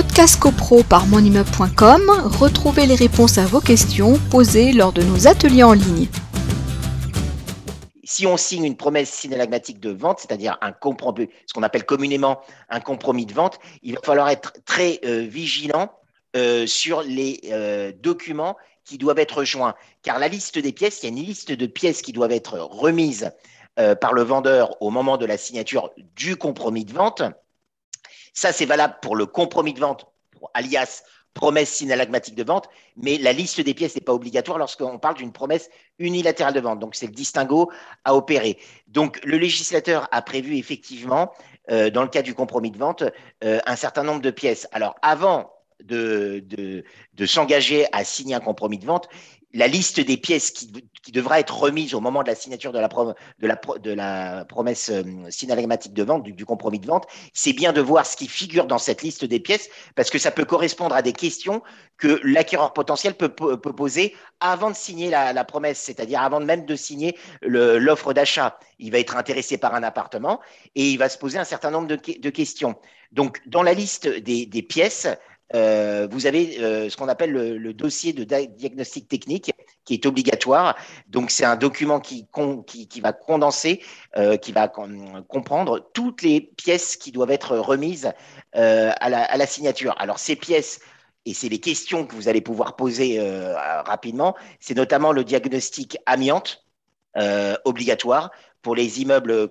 Podcast CoPro par monimmeuble.com, retrouvez les réponses à vos questions posées lors de nos ateliers en ligne. Si on signe une promesse synalagmatique de vente, c'est-à-dire un compromis, ce qu'on appelle communément un compromis de vente, il va falloir être très euh, vigilant euh, sur les euh, documents qui doivent être joints. Car la liste des pièces, il y a une liste de pièces qui doivent être remises par le vendeur au moment de la signature du compromis de vente. Ça, c'est valable pour le compromis de vente, alias promesse synalagmatique de vente, mais la liste des pièces n'est pas obligatoire lorsqu'on parle d'une promesse unilatérale de vente. Donc, c'est le distinguo à opérer. Donc, le législateur a prévu effectivement, euh, dans le cas du compromis de vente, euh, un certain nombre de pièces. Alors, avant de, de s'engager à signer un compromis de vente, la liste des pièces qui, devra être remise au moment de la signature de la, de la, de la promesse euh, synalagmatique de vente, du, compromis de vente, c'est bien de voir ce qui figure dans cette liste des pièces, parce que ça peut correspondre à des questions que l'acquéreur potentiel peut, poser avant de signer la, promesse, c'est-à-dire avant même de signer l'offre d'achat. Il va être intéressé par un appartement et il va se poser un certain nombre de, de questions. Donc, dans la liste des, des pièces, euh, vous avez euh, ce qu'on appelle le, dossier de diagnostic technique qui est obligatoire. Donc, c'est un document qui, va condenser, euh, qui va comprendre toutes les pièces qui doivent être remises à la, à, la, signature. Alors, ces pièces, et c'est les questions que vous allez pouvoir poser rapidement, c'est notamment le diagnostic amiante obligatoire pour les immeubles euh,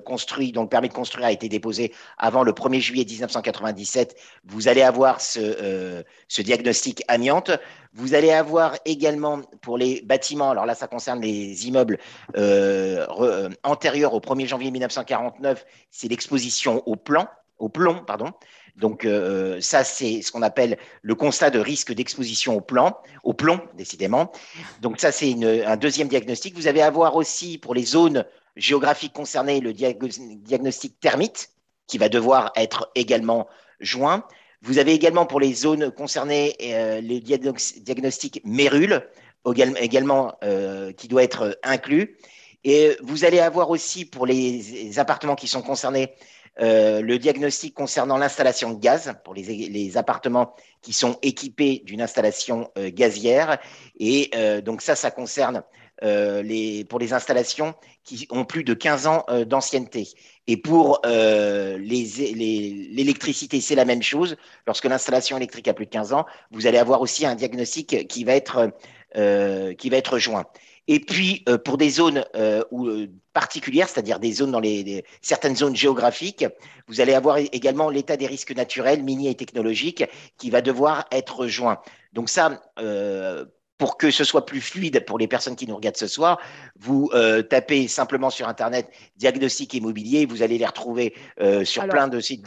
construits, dont le permis de construire a été déposé avant le 1er juillet 1997, vous allez avoir ce, euh, ce diagnostic amiante. Vous allez avoir également pour les bâtiments, alors là ça concerne les immeubles euh, antérieurs au 1er janvier 1949, c'est l'exposition au plan, au plomb, pardon. Donc euh, ça, c'est ce qu'on appelle le constat de risque d'exposition au, plan, au plomb, décidément. Donc ça, c'est un deuxième diagnostic. Vous allez avoir aussi pour les zones géographiques concernées le diagnostic thermite qui va devoir être également joint. Vous avez également pour les zones concernées euh, le diagnostic mérule également euh, qui doit être inclus. Et vous allez avoir aussi pour les appartements qui sont concernés euh, le diagnostic concernant l'installation de gaz pour les, appartements qui sont équipés d'une installation euh, gazière. Et euh, donc ça, ça concerne les, pour les installations qui ont plus de 15 ans d'ancienneté. Et pour l'électricité, c'est la même chose. Lorsque l'installation électrique a plus de 15 ans, vous allez avoir aussi un diagnostic qui va être, qui va être joint. Et puis, euh, pour des zones euh, euh, particulières, c'est-à-dire des zones dans les, certaines zones géographiques, vous allez avoir également l'état des risques naturels, miniers et technologiques qui va devoir être joint. Donc ça, pour que ce soit plus fluide pour les personnes qui nous regardent ce soir, vous tapez simplement sur Internet diagnostic immobilier, vous allez les retrouver sur plein de sites.